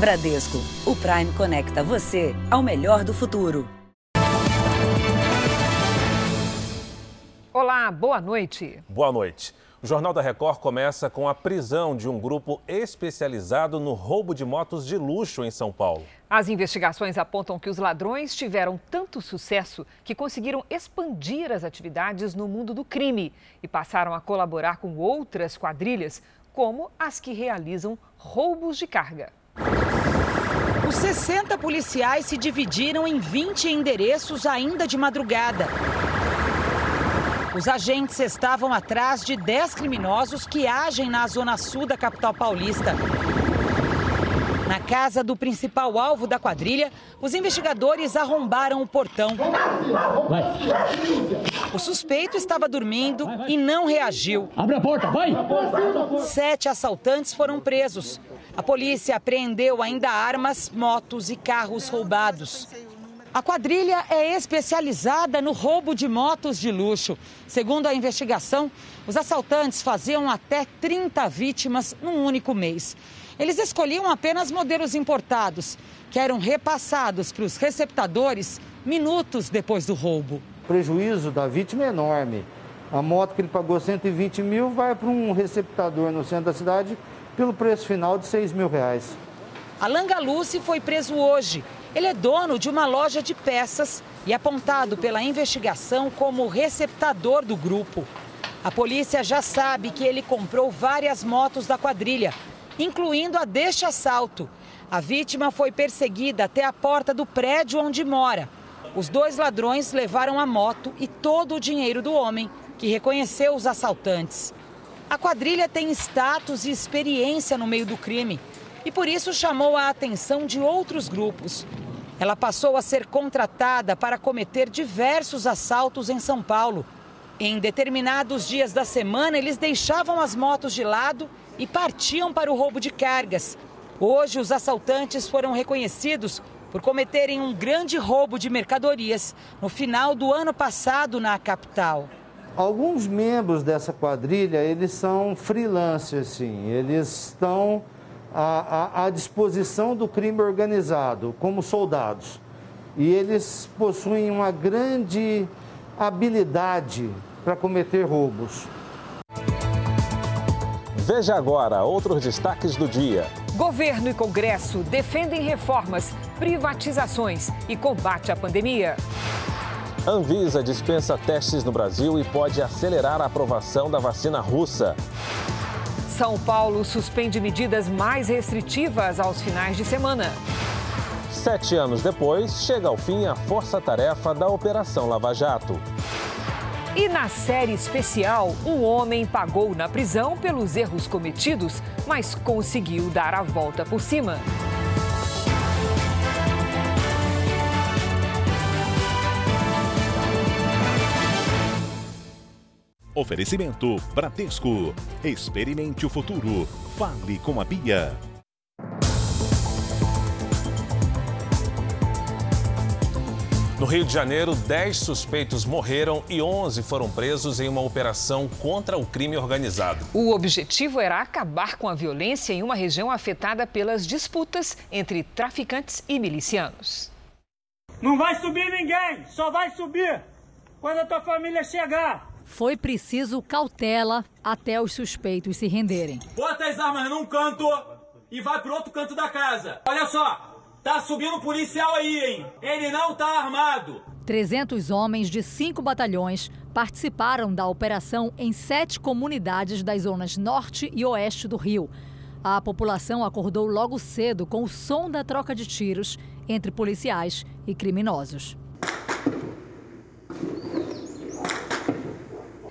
Bradesco, o Prime conecta você ao melhor do futuro. Olá, boa noite. Boa noite. O Jornal da Record começa com a prisão de um grupo especializado no roubo de motos de luxo em São Paulo. As investigações apontam que os ladrões tiveram tanto sucesso que conseguiram expandir as atividades no mundo do crime e passaram a colaborar com outras quadrilhas, como as que realizam roubos de carga. Os 60 policiais se dividiram em 20 endereços ainda de madrugada. Os agentes estavam atrás de 10 criminosos que agem na zona sul da capital paulista. Na casa do principal alvo da quadrilha, os investigadores arrombaram o portão. O suspeito estava dormindo e não reagiu. Abre a porta, vai! Sete assaltantes foram presos. A polícia apreendeu ainda armas, motos e carros roubados. A quadrilha é especializada no roubo de motos de luxo. Segundo a investigação, os assaltantes faziam até 30 vítimas num único mês. Eles escolhiam apenas modelos importados, que eram repassados para os receptadores minutos depois do roubo. O prejuízo da vítima é enorme. A moto que ele pagou 120 mil vai para um receptador no centro da cidade pelo preço final de 6 mil reais. Alan Galucci foi preso hoje ele é dono de uma loja de peças e apontado pela investigação como receptador do grupo. A polícia já sabe que ele comprou várias motos da quadrilha, incluindo a deste assalto. A vítima foi perseguida até a porta do prédio onde mora. Os dois ladrões levaram a moto e todo o dinheiro do homem, que reconheceu os assaltantes. A quadrilha tem status e experiência no meio do crime e por isso chamou a atenção de outros grupos. Ela passou a ser contratada para cometer diversos assaltos em São Paulo. Em determinados dias da semana, eles deixavam as motos de lado e partiam para o roubo de cargas. Hoje, os assaltantes foram reconhecidos por cometerem um grande roubo de mercadorias no final do ano passado na capital. Alguns membros dessa quadrilha, eles são freelancers, sim. Eles estão à, à, à disposição do crime organizado como soldados. E eles possuem uma grande habilidade para cometer roubos. Veja agora outros destaques do dia. Governo e Congresso defendem reformas, privatizações e combate à pandemia. Anvisa dispensa testes no Brasil e pode acelerar a aprovação da vacina russa. São Paulo suspende medidas mais restritivas aos finais de semana. Sete anos depois, chega ao fim a força-tarefa da Operação Lava Jato. E na série especial, um homem pagou na prisão pelos erros cometidos, mas conseguiu dar a volta por cima. Oferecimento Bradesco. Experimente o futuro. Fale com a Bia. No Rio de Janeiro, 10 suspeitos morreram e 11 foram presos em uma operação contra o crime organizado. O objetivo era acabar com a violência em uma região afetada pelas disputas entre traficantes e milicianos. Não vai subir ninguém, só vai subir quando a tua família chegar. Foi preciso cautela até os suspeitos se renderem. Bota as armas num canto e vai pro outro canto da casa. Olha só, tá subindo policial aí, hein? Ele não tá armado. 300 homens de cinco batalhões participaram da operação em sete comunidades das zonas norte e oeste do Rio. A população acordou logo cedo com o som da troca de tiros entre policiais e criminosos.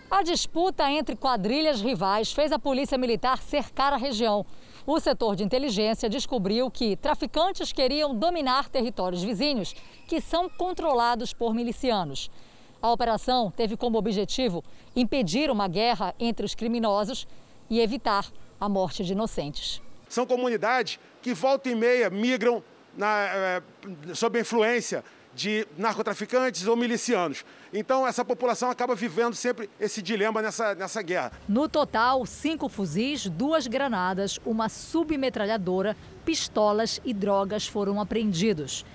A disputa entre quadrilhas rivais fez a polícia militar cercar a região. O setor de inteligência descobriu que traficantes queriam dominar territórios vizinhos, que são controlados por milicianos. A operação teve como objetivo impedir uma guerra entre os criminosos e evitar a morte de inocentes. São comunidades que volta e meia migram na, eh, sob influência de narcotraficantes ou milicianos. Então, essa população acaba vivendo sempre esse dilema nessa, nessa guerra. No total, cinco fuzis, duas granadas, uma submetralhadora, pistolas e drogas foram apreendidos.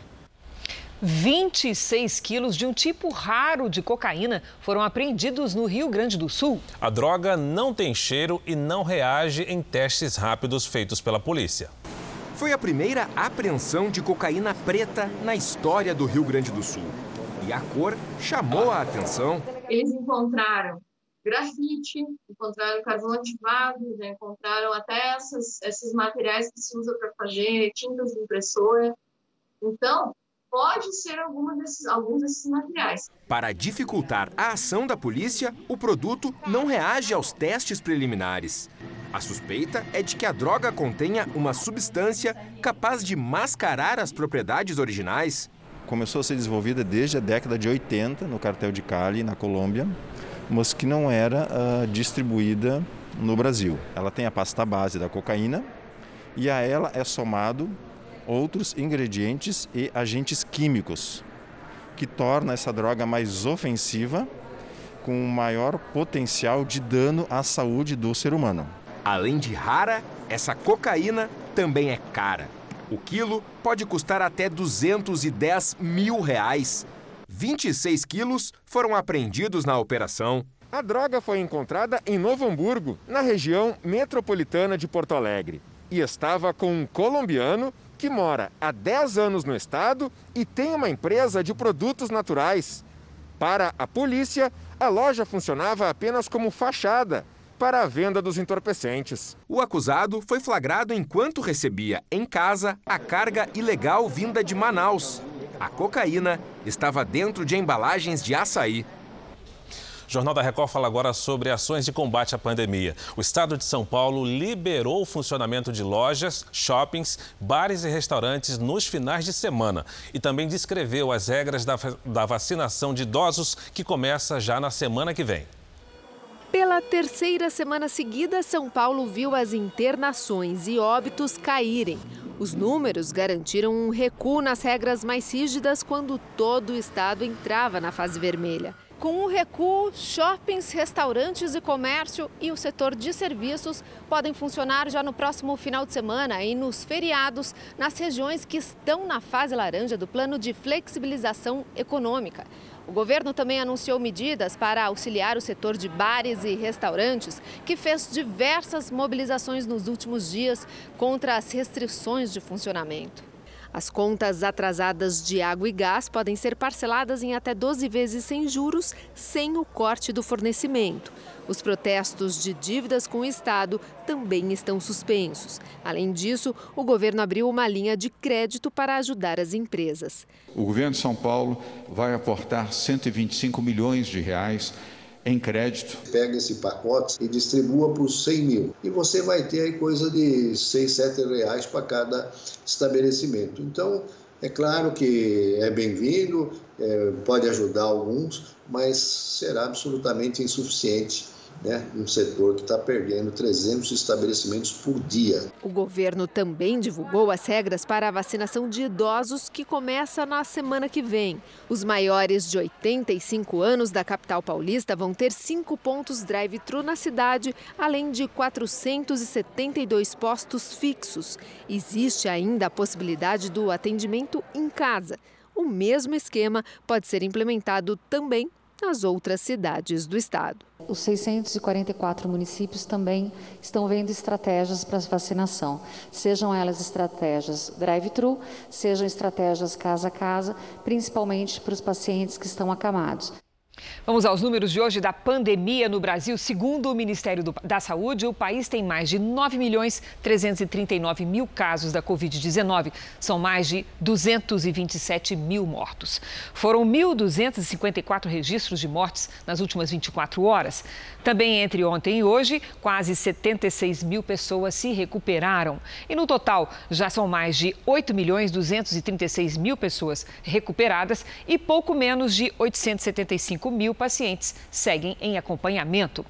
26 quilos de um tipo raro de cocaína foram apreendidos no Rio Grande do Sul. A droga não tem cheiro e não reage em testes rápidos feitos pela polícia. Foi a primeira apreensão de cocaína preta na história do Rio Grande do Sul. E a cor chamou a atenção. Eles encontraram grafite, encontraram carvão ativado, já encontraram até essas, esses materiais que se usa para fazer tintas de impressora. Então, pode ser desses, alguns desses materiais. Para dificultar a ação da polícia, o produto não reage aos testes preliminares. A suspeita é de que a droga contenha uma substância capaz de mascarar as propriedades originais. Começou a ser desenvolvida desde a década de 80 no cartel de Cali, na Colômbia, mas que não era uh, distribuída no Brasil. Ela tem a pasta base da cocaína e a ela é somado outros ingredientes e agentes químicos, que torna essa droga mais ofensiva, com maior potencial de dano à saúde do ser humano. Além de rara, essa cocaína também é cara. O quilo pode custar até 210 mil reais. 26 quilos foram apreendidos na operação. A droga foi encontrada em Novo Hamburgo, na região metropolitana de Porto Alegre, e estava com um colombiano que mora há 10 anos no estado e tem uma empresa de produtos naturais. Para a polícia, a loja funcionava apenas como fachada para a venda dos entorpecentes. O acusado foi flagrado enquanto recebia em casa a carga ilegal vinda de Manaus. A cocaína estava dentro de embalagens de açaí. O Jornal da Record fala agora sobre ações de combate à pandemia. O estado de São Paulo liberou o funcionamento de lojas, shoppings, bares e restaurantes nos finais de semana e também descreveu as regras da, da vacinação de idosos que começa já na semana que vem. Pela terceira semana seguida, São Paulo viu as internações e óbitos caírem. Os números garantiram um recuo nas regras mais rígidas quando todo o estado entrava na fase vermelha. Com o recuo, shoppings, restaurantes e comércio e o setor de serviços podem funcionar já no próximo final de semana e nos feriados nas regiões que estão na fase laranja do plano de flexibilização econômica. O governo também anunciou medidas para auxiliar o setor de bares e restaurantes, que fez diversas mobilizações nos últimos dias contra as restrições de funcionamento. As contas atrasadas de água e gás podem ser parceladas em até 12 vezes sem juros, sem o corte do fornecimento. Os protestos de dívidas com o Estado também estão suspensos. Além disso, o governo abriu uma linha de crédito para ajudar as empresas. O governo de São Paulo vai aportar 125 milhões de reais em crédito. Pega esse pacote e distribua por 100 mil. E você vai ter aí coisa de 6, 7 reais para cada estabelecimento. Então, é claro que é bem-vindo, é, pode ajudar alguns, mas será absolutamente insuficiente né, um setor que está perdendo 300 estabelecimentos por dia. O governo também divulgou as regras para a vacinação de idosos que começa na semana que vem. Os maiores de 85 anos da capital paulista vão ter cinco pontos drive-thru na cidade, além de 472 postos fixos. Existe ainda a possibilidade do atendimento em casa. O mesmo esquema pode ser implementado também nas outras cidades do estado. Os 644 municípios também estão vendo estratégias para vacinação, sejam elas estratégias drive-thru, sejam estratégias casa a casa, principalmente para os pacientes que estão acamados. Vamos aos números de hoje da pandemia no Brasil. Segundo o Ministério da Saúde, o país tem mais de 9 milhões 339 mil casos da Covid-19. São mais de 227 mil mortos. Foram 1.254 registros de mortes nas últimas 24 horas. Também entre ontem e hoje, quase 76 mil pessoas se recuperaram. E no total, já são mais de 8 milhões 236 mil pessoas recuperadas e pouco menos de 875 mil mil pacientes seguem em acompanhamento.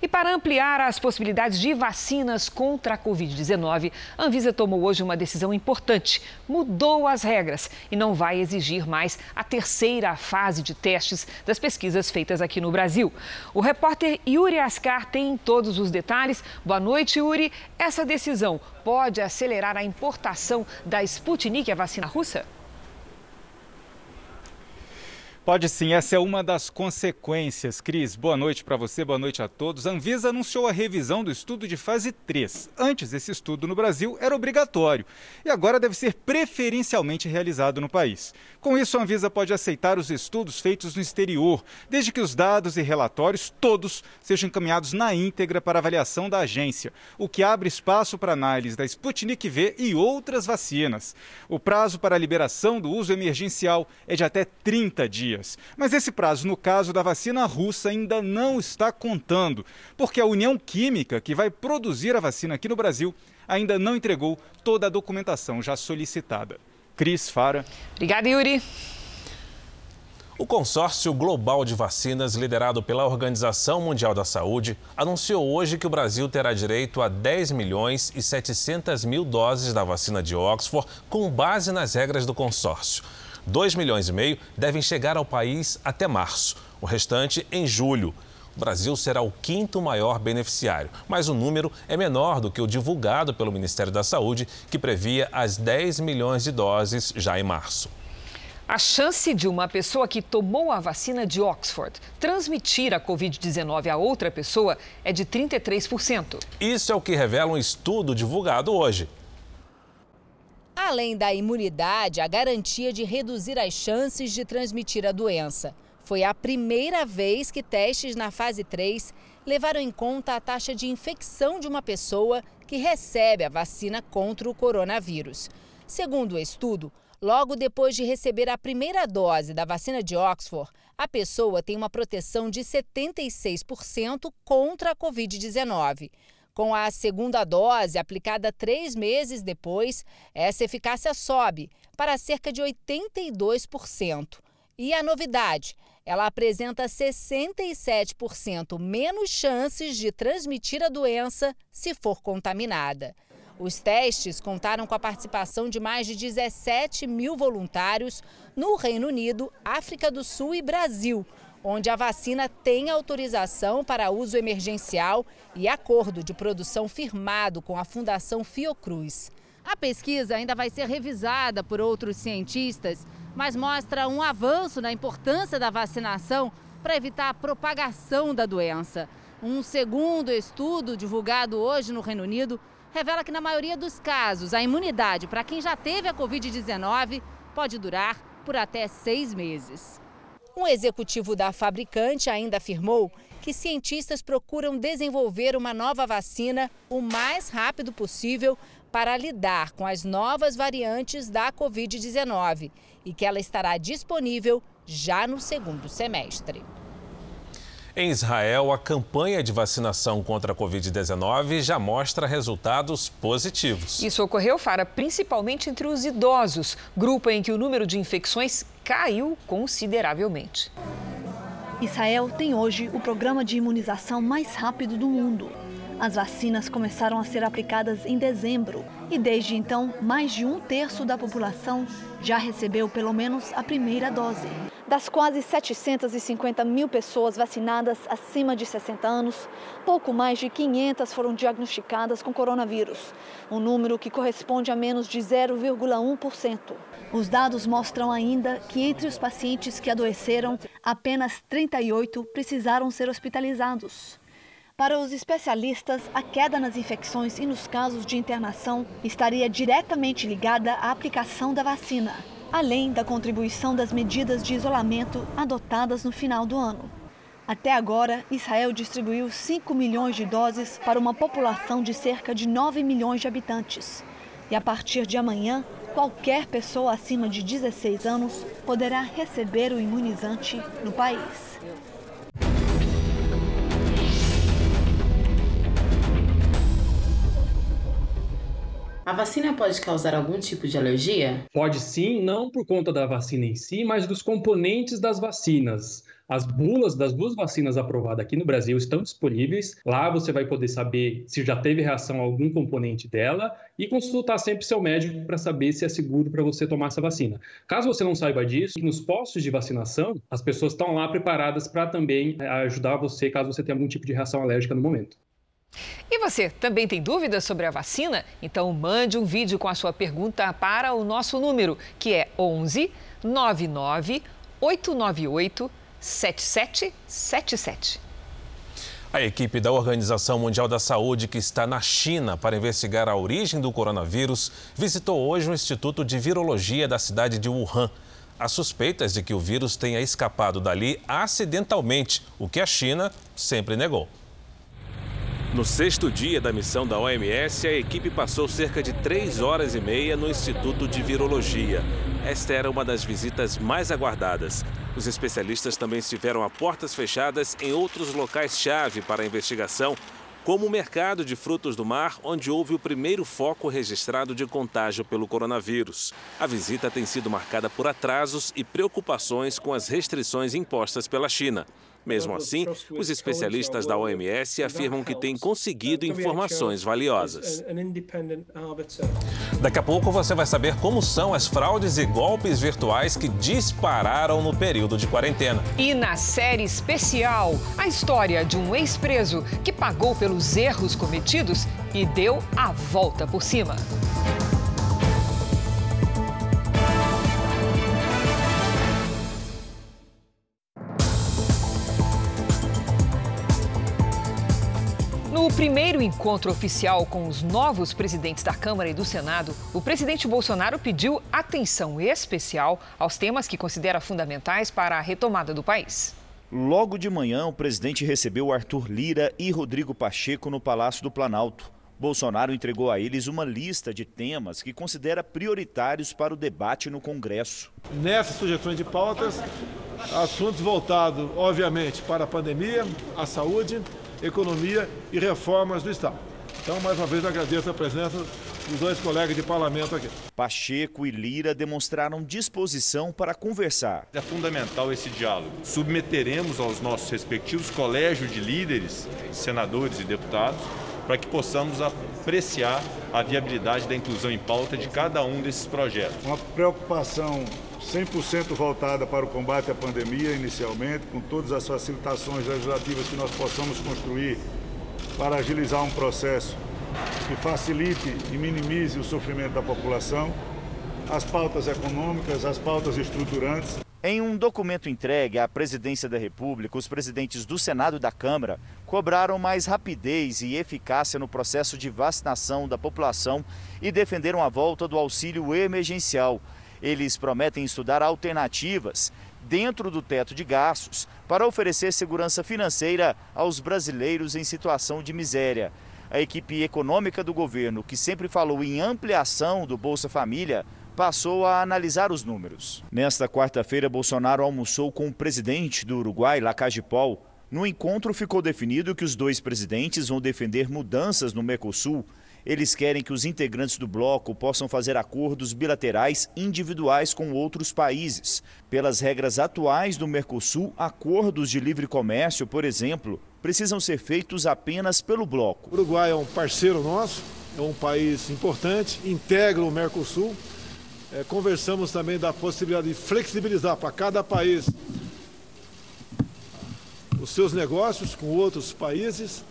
E para ampliar as possibilidades de vacinas contra a Covid-19, a Anvisa tomou hoje uma decisão importante. Mudou as regras e não vai exigir mais a terceira fase de testes das pesquisas feitas aqui no Brasil. O repórter Yuri Ascar tem todos os detalhes. Boa noite, Yuri. Essa decisão pode acelerar a importação da Sputnik, a vacina russa? Pode sim, essa é uma das consequências. Cris, boa noite para você, boa noite a todos. A Anvisa anunciou a revisão do estudo de fase 3. Antes, esse estudo no Brasil era obrigatório e agora deve ser preferencialmente realizado no país. Com isso, a Anvisa pode aceitar os estudos feitos no exterior, desde que os dados e relatórios todos sejam encaminhados na íntegra para avaliação da agência, o que abre espaço para análise da Sputnik V e outras vacinas. O prazo para a liberação do uso emergencial é de até 30 dias dias. Mas esse prazo, no caso da vacina russa, ainda não está contando, porque a União Química, que vai produzir a vacina aqui no Brasil, ainda não entregou toda a documentação já solicitada. Cris Fara. Obrigada, Yuri. O consórcio global de vacinas, liderado pela Organização Mundial da Saúde, anunciou hoje que o Brasil terá direito a 10 milhões e 700 mil doses da vacina de Oxford, com base nas regras do consórcio. 2 milhões e meio devem chegar ao país até março, o restante em julho. O Brasil será o quinto maior beneficiário, mas o número é menor do que o divulgado pelo Ministério da Saúde, que previa as 10 milhões de doses já em março. A chance de uma pessoa que tomou a vacina de Oxford transmitir a Covid-19 a outra pessoa é de 33%. Isso é o que revela um estudo divulgado hoje. Além da imunidade, a garantia de reduzir as chances de transmitir a doença. Foi a primeira vez que testes na fase 3 levaram em conta a taxa de infecção de uma pessoa que recebe a vacina contra o coronavírus. Segundo o estudo, logo depois de receber a primeira dose da vacina de Oxford, a pessoa tem uma proteção de 76% contra a Covid-19. Com a segunda dose aplicada três meses depois, essa eficácia sobe para cerca de 82%. E a novidade, ela apresenta 67% menos chances de transmitir a doença se for contaminada. Os testes contaram com a participação de mais de 17 mil voluntários no Reino Unido, África do Sul e Brasil, onde a vacina tem autorização para uso emergencial e acordo de produção firmado com a Fundação Fiocruz. A pesquisa ainda vai ser revisada por outros cientistas, mas mostra um avanço na importância da vacinação para evitar a propagação da doença. Um segundo estudo divulgado hoje no Reino Unido revela que, na maioria dos casos, a imunidade para quem já teve a Covid-19 pode durar por até seis meses. Um executivo da fabricante ainda afirmou que cientistas procuram desenvolver uma nova vacina o mais rápido possível para lidar com as novas variantes da Covid-19 e que ela estará disponível já no segundo semestre. Em Israel, a campanha de vacinação contra a Covid-19 já mostra resultados positivos. Isso ocorreu, Fara, principalmente entre os idosos, grupo em que o número de infecções caiu consideravelmente. Israel tem hoje o programa de imunização mais rápido do mundo. As vacinas começaram a ser aplicadas em dezembro e, desde então, mais de um terço da população já recebeu pelo menos a primeira dose. Das quase 750 mil pessoas vacinadas acima de 60 anos, pouco mais de 500 foram diagnosticadas com coronavírus, um número que corresponde a menos de 0,1%. Os dados mostram ainda que entre os pacientes que adoeceram, apenas 38 precisaram ser hospitalizados. Para os especialistas, a queda nas infecções e nos casos de internação estaria diretamente ligada à aplicação da vacina, além da contribuição das medidas de isolamento adotadas no final do ano. Até agora, Israel distribuiu 5 milhões de doses para uma população de cerca de 9 milhões de habitantes. E a partir de amanhã, qualquer pessoa acima de 16 anos poderá receber o imunizante no país. A vacina pode causar algum tipo de alergia? Pode sim, não por conta da vacina em si, mas dos componentes das vacinas. As bulas das duas vacinas aprovadas aqui no Brasil estão disponíveis. Lá você vai poder saber se já teve reação a algum componente dela e consultar sempre seu médico para saber se é seguro para você tomar essa vacina. Caso você não saiba disso, nos postos de vacinação, as pessoas estão lá preparadas para também eh, ajudar você caso você tenha algum tipo de reação alérgica no momento. E você também tem dúvidas sobre a vacina? Então mande um vídeo com a sua pergunta para o nosso número, que é 11 99 898 7777. A equipe da Organização Mundial da Saúde, que está na China para investigar a origem do coronavírus, visitou hoje o Instituto de Virologia da cidade de Wuhan. Há suspeitas de que o vírus tenha escapado dali acidentalmente, o que a China sempre negou. No sexto dia da missão da OMS, a equipe passou cerca de três horas e meia no Instituto de Virologia. Esta era uma das visitas mais aguardadas. Os especialistas também estiveram a portas fechadas em outros locais-chave para a investigação, como o mercado de frutos do mar, onde houve o primeiro foco registrado de contágio pelo coronavírus. A visita tem sido marcada por atrasos e preocupações com as restrições impostas pela China. Mesmo assim, os especialistas da OMS afirmam que têm conseguido informações valiosas. Daqui a pouco você vai saber como são as fraudes e golpes virtuais que dispararam no período de quarentena. E na série especial, a história de um ex-preso que pagou pelos erros cometidos e deu a volta por cima. No primeiro encontro oficial com os novos presidentes da Câmara e do Senado, o presidente Bolsonaro pediu atenção especial aos temas que considera fundamentais para a retomada do país. Logo de manhã, o presidente recebeu Arthur Lira e Rodrigo Pacheco no Palácio do Planalto. Bolsonaro entregou a eles uma lista de temas que considera prioritários para o debate no Congresso. Nessas sugestões de pautas, assuntos voltados, obviamente, para a pandemia, a saúde, economia e reformas do Estado. Então, mais uma vez, agradeço a presença dos dois colegas de parlamento aqui. Pacheco e Lira demonstraram disposição para conversar. É fundamental esse diálogo. Submeteremos aos nossos respectivos colégios de líderes, senadores e deputados, para que possamos apreciar a viabilidade da inclusão em pauta de cada um desses projetos. Uma preocupação 100% voltada para o combate à pandemia inicialmente, com todas as facilitações legislativas que nós possamos construir para agilizar um processo que facilite e minimize o sofrimento da população, as pautas econômicas, as pautas estruturantes. Em um documento entregue à Presidência da República, os presidentes do Senado e da Câmara cobraram mais rapidez e eficácia no processo de vacinação da população e defenderam a volta do auxílio emergencial. Eles prometem estudar alternativas dentro do teto de gastos para oferecer segurança financeira aos brasileiros em situação de miséria. A equipe econômica do governo, que sempre falou em ampliação do Bolsa Família, passou a analisar os números. Nesta quarta-feira, Bolsonaro almoçou com o presidente do Uruguai, Lacage Paul. No encontro ficou definido que os dois presidentes vão defender mudanças no Mercosul eles querem que os integrantes do bloco possam fazer acordos bilaterais individuais com outros países. Pelas regras atuais do Mercosul, acordos de livre comércio, por exemplo, precisam ser feitos apenas pelo bloco. O Uruguai é um parceiro nosso, é um país importante, integra o Mercosul. É, conversamos também da possibilidade de flexibilizar para cada país os seus negócios com outros países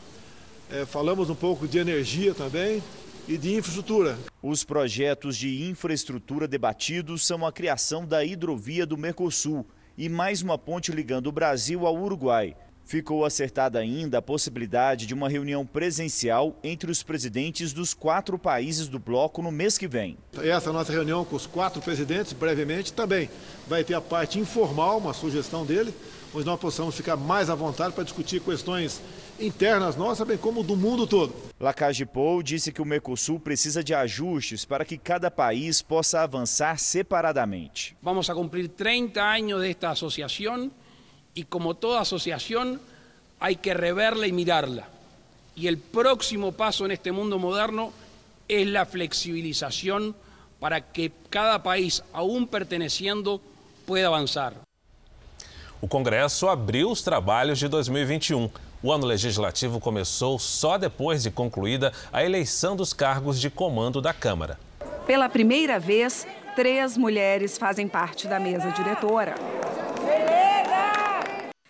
é, falamos um pouco de energia também e de infraestrutura. Os projetos de infraestrutura debatidos são a criação da hidrovia do Mercosul e mais uma ponte ligando o Brasil ao Uruguai. Ficou acertada ainda a possibilidade de uma reunião presencial entre os presidentes dos quatro países do bloco no mês que vem. Essa nossa reunião com os quatro presidentes, brevemente, também vai ter a parte informal, uma sugestão dele, onde nós possamos ficar mais à vontade para discutir questões internas nossas, bem como do mundo todo. Lacage Pou disse que o Mercosul precisa de ajustes para que cada país possa avançar separadamente. Vamos a cumprir 30 anos desta associação e como toda associação, há que reverla e mirarla. E o próximo passo neste mundo moderno é a flexibilização para que cada país, aún perteneciendo, pueda avançar. O Congresso abriu os trabalhos de 2021. O ano legislativo começou só depois de concluída a eleição dos cargos de comando da Câmara. Pela primeira vez, três mulheres fazem parte da mesa diretora.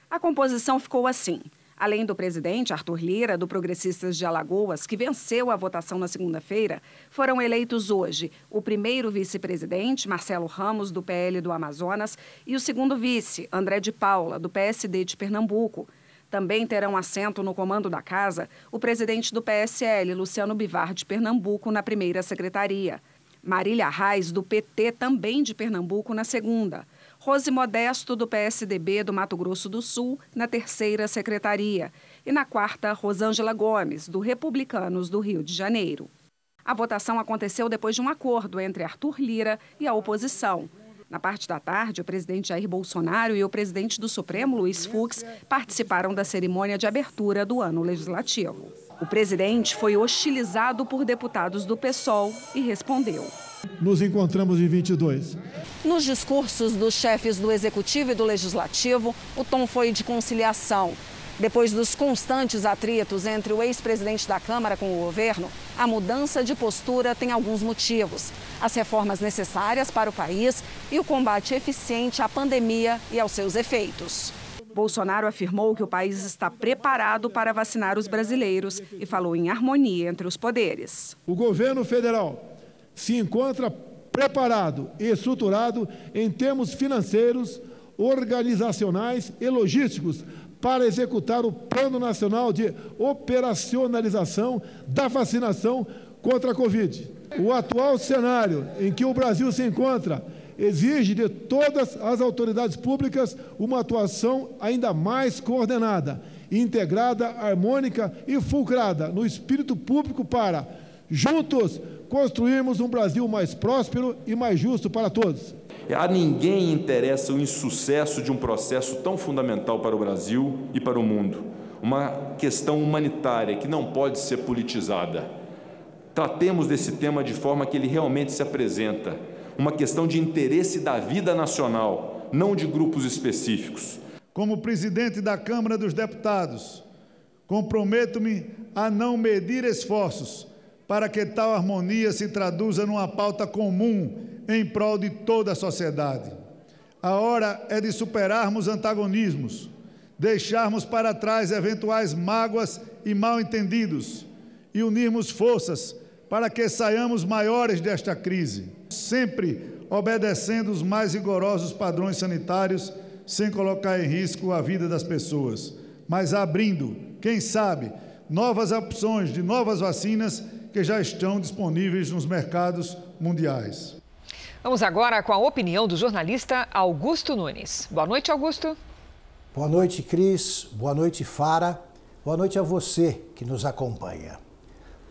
A composição ficou assim. Além do presidente Arthur Lira, do Progressistas de Alagoas, que venceu a votação na segunda-feira, foram eleitos hoje o primeiro vice-presidente, Marcelo Ramos, do PL do Amazonas, e o segundo vice, André de Paula, do PSD de Pernambuco. Também terão assento no comando da casa o presidente do PSL, Luciano Bivar, de Pernambuco, na primeira secretaria. Marília Reis, do PT, também de Pernambuco, na segunda. Rose Modesto, do PSDB do Mato Grosso do Sul, na terceira secretaria. E na quarta, Rosângela Gomes, do Republicanos do Rio de Janeiro. A votação aconteceu depois de um acordo entre Arthur Lira e a oposição. Na parte da tarde, o presidente Jair Bolsonaro e o presidente do Supremo, Luiz Fux, participaram da cerimônia de abertura do ano legislativo. O presidente foi hostilizado por deputados do PSOL e respondeu nos encontramos em 22. Nos discursos dos chefes do Executivo e do Legislativo, o tom foi de conciliação. Depois dos constantes atritos entre o ex-presidente da Câmara com o governo, a mudança de postura tem alguns motivos: as reformas necessárias para o país e o combate eficiente à pandemia e aos seus efeitos. Bolsonaro afirmou que o país está preparado para vacinar os brasileiros e falou em harmonia entre os poderes. O governo federal se encontra preparado e estruturado em termos financeiros, organizacionais e logísticos para executar o Plano Nacional de Operacionalização da Vacinação contra a Covid. O atual cenário em que o Brasil se encontra exige de todas as autoridades públicas uma atuação ainda mais coordenada, integrada, harmônica e fulcrada no espírito público para, juntos, construirmos um Brasil mais próspero e mais justo para todos. A ninguém interessa o insucesso de um processo tão fundamental para o Brasil e para o mundo. Uma questão humanitária que não pode ser politizada. Tratemos desse tema de forma que ele realmente se apresenta. Uma questão de interesse da vida nacional, não de grupos específicos. Como presidente da Câmara dos Deputados, comprometo-me a não medir esforços para que tal harmonia se traduza numa pauta comum em prol de toda a sociedade. A hora é de superarmos antagonismos, deixarmos para trás eventuais mágoas e mal-entendidos e unirmos forças para que saiamos maiores desta crise, sempre obedecendo os mais rigorosos padrões sanitários, sem colocar em risco a vida das pessoas, mas abrindo, quem sabe, novas opções de novas vacinas que já estão disponíveis nos mercados mundiais. Vamos agora com a opinião do jornalista Augusto Nunes. Boa noite, Augusto. Boa noite, Cris. Boa noite, Fara. Boa noite a você que nos acompanha.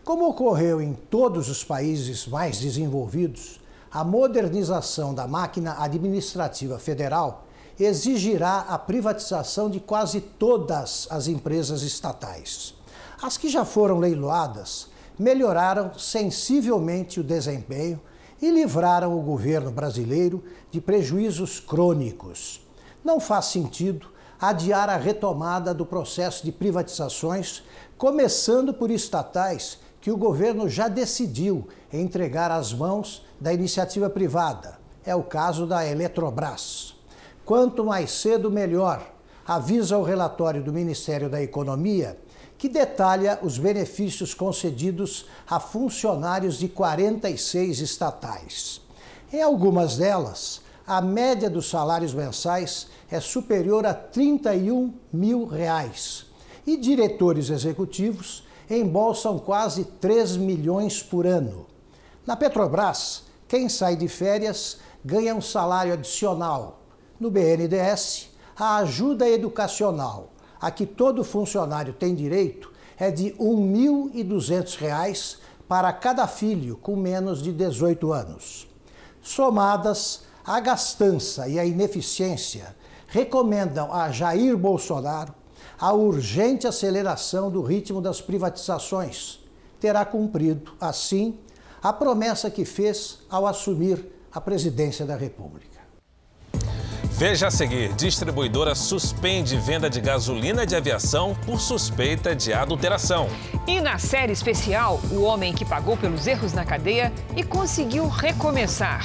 Como ocorreu em todos os países mais desenvolvidos, a modernização da máquina administrativa federal exigirá a privatização de quase todas as empresas estatais. As que já foram leiloadas melhoraram sensivelmente o desempenho e livraram o governo brasileiro de prejuízos crônicos. Não faz sentido adiar a retomada do processo de privatizações, começando por estatais que o governo já decidiu entregar às mãos da iniciativa privada. É o caso da Eletrobras. Quanto mais cedo, melhor, avisa o relatório do Ministério da Economia que detalha os benefícios concedidos a funcionários de 46 estatais. Em algumas delas, a média dos salários mensais é superior a 31 mil reais e diretores executivos embolsam quase 3 milhões por ano. Na Petrobras, quem sai de férias ganha um salário adicional. No BNDES, a ajuda educacional a que todo funcionário tem direito é de R$ 1.200 para cada filho com menos de 18 anos. Somadas, a gastança e a ineficiência recomendam a Jair Bolsonaro a urgente aceleração do ritmo das privatizações. Terá cumprido, assim, a promessa que fez ao assumir a presidência da República. Veja a seguir: distribuidora suspende venda de gasolina de aviação por suspeita de adulteração. E na série especial, o homem que pagou pelos erros na cadeia e conseguiu recomeçar.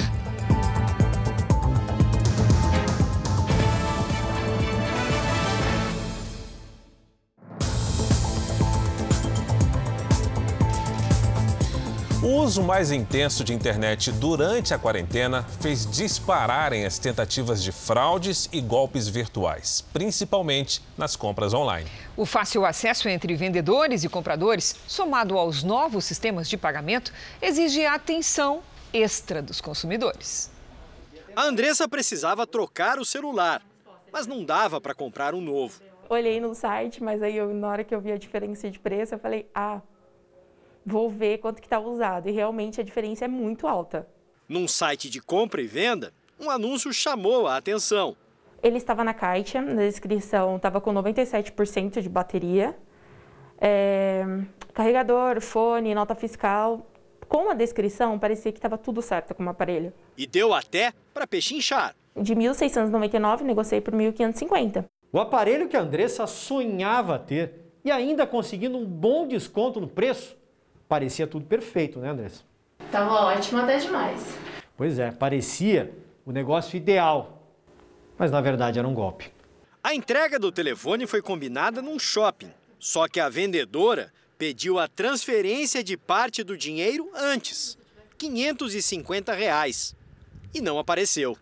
Uso mais intenso de internet durante a quarentena fez dispararem as tentativas de fraudes e golpes virtuais, principalmente nas compras online. O fácil acesso entre vendedores e compradores, somado aos novos sistemas de pagamento, exige atenção extra dos consumidores. A Andressa precisava trocar o celular, mas não dava para comprar um novo. Olhei no site, mas aí eu, na hora que eu vi a diferença de preço, eu falei: ah, vou ver quanto que está usado. E realmente a diferença é muito alta. Num site de compra e venda, um anúncio chamou a atenção. Ele estava na caixa, na descrição estava com 97% de bateria. É, carregador, fone, nota fiscal. Com a descrição, parecia que estava tudo certo com o aparelho. E deu até para pechinchar. De 1.699, negociei por 1.550. O aparelho que a Andressa sonhava ter e ainda conseguindo um bom desconto no preço, parecia tudo perfeito, né, Andressa? Tava ótimo até demais. Pois é, parecia o negócio ideal, mas na verdade era um golpe. A entrega do telefone foi combinada num shopping, só que a vendedora pediu a transferência de parte do dinheiro antes, 550 reais, e não apareceu.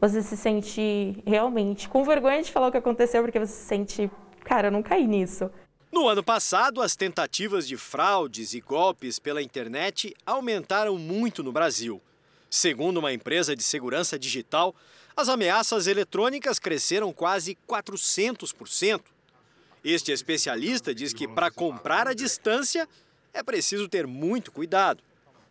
Você se sente realmente com vergonha de falar o que aconteceu, porque você se sente, cara, eu não caí nisso. No ano passado, as tentativas de fraudes e golpes pela internet aumentaram muito no Brasil. Segundo uma empresa de segurança digital, as ameaças eletrônicas cresceram quase 400%. Este especialista diz que para comprar à distância é preciso ter muito cuidado.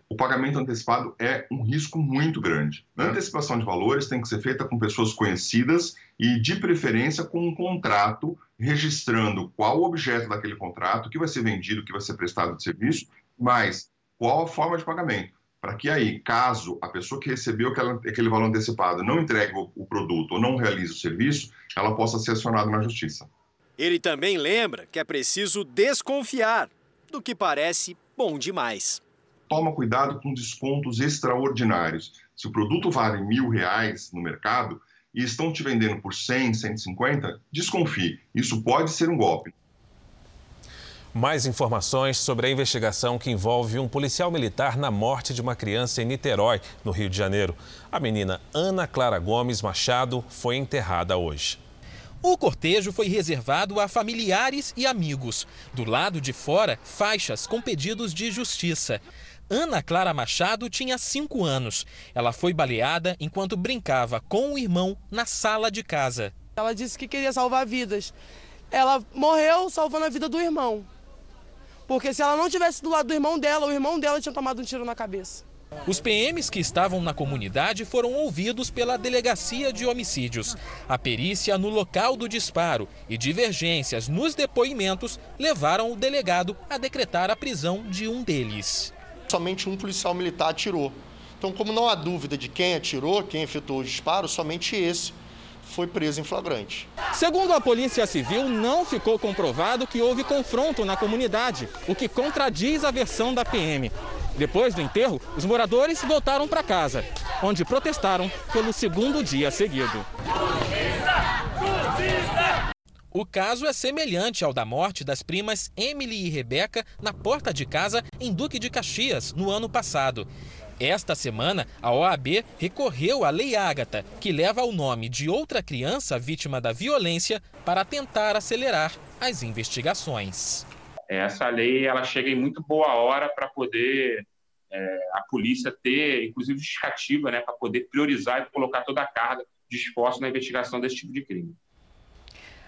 O pagamento antecipado é um risco muito grande. A antecipação de valores tem que ser feita com pessoas conhecidas e, de preferência, com um contrato registrando qual o objeto daquele contrato, o que vai ser vendido, o que vai ser prestado de serviço, mas qual a forma de pagamento. Para que aí, caso a pessoa que recebeu aquele valor antecipado não entregue o produto ou não realize o serviço, ela possa ser acionada na justiça. Ele também lembra que é preciso desconfiar do que parece bom demais. Toma cuidado com descontos extraordinários. Se o produto vale mil reais no mercado, e estão te vendendo por 100, 150, desconfie. Isso pode ser um golpe. Mais informações sobre a investigação que envolve um policial militar na morte de uma criança em Niterói, no Rio de Janeiro. A menina Ana Clara Gomes Machado foi enterrada hoje. O cortejo foi reservado a familiares e amigos. Do lado de fora, faixas com pedidos de justiça. Ana Clara Machado tinha 5 anos. Ela foi baleada enquanto brincava com o irmão na sala de casa. Ela disse que queria salvar vidas. Ela morreu salvando a vida do irmão. Porque se ela não tivesse do lado do irmão dela, o irmão dela tinha tomado um tiro na cabeça. Os PMs que estavam na comunidade foram ouvidos pela Delegacia de Homicídios. A perícia no local do disparo e divergências nos depoimentos levaram o delegado a decretar a prisão de um deles somente um policial militar atirou. Então, como não há dúvida de quem atirou, quem efetuou o disparo, somente esse foi preso em flagrante. Segundo a Polícia Civil, não ficou comprovado que houve confronto na comunidade, o que contradiz a versão da PM. Depois do enterro, os moradores voltaram para casa, onde protestaram pelo segundo dia seguido. O caso é semelhante ao da morte das primas Emily e Rebeca na porta de casa em Duque de Caxias no ano passado. Esta semana, a OAB recorreu à Lei Ágata, que leva o nome de outra criança vítima da violência para tentar acelerar as investigações. Essa lei ela chega em muito boa hora para poder é, a polícia ter, inclusive, justificativa né, para poder priorizar e colocar toda a carga de esforço na investigação desse tipo de crime.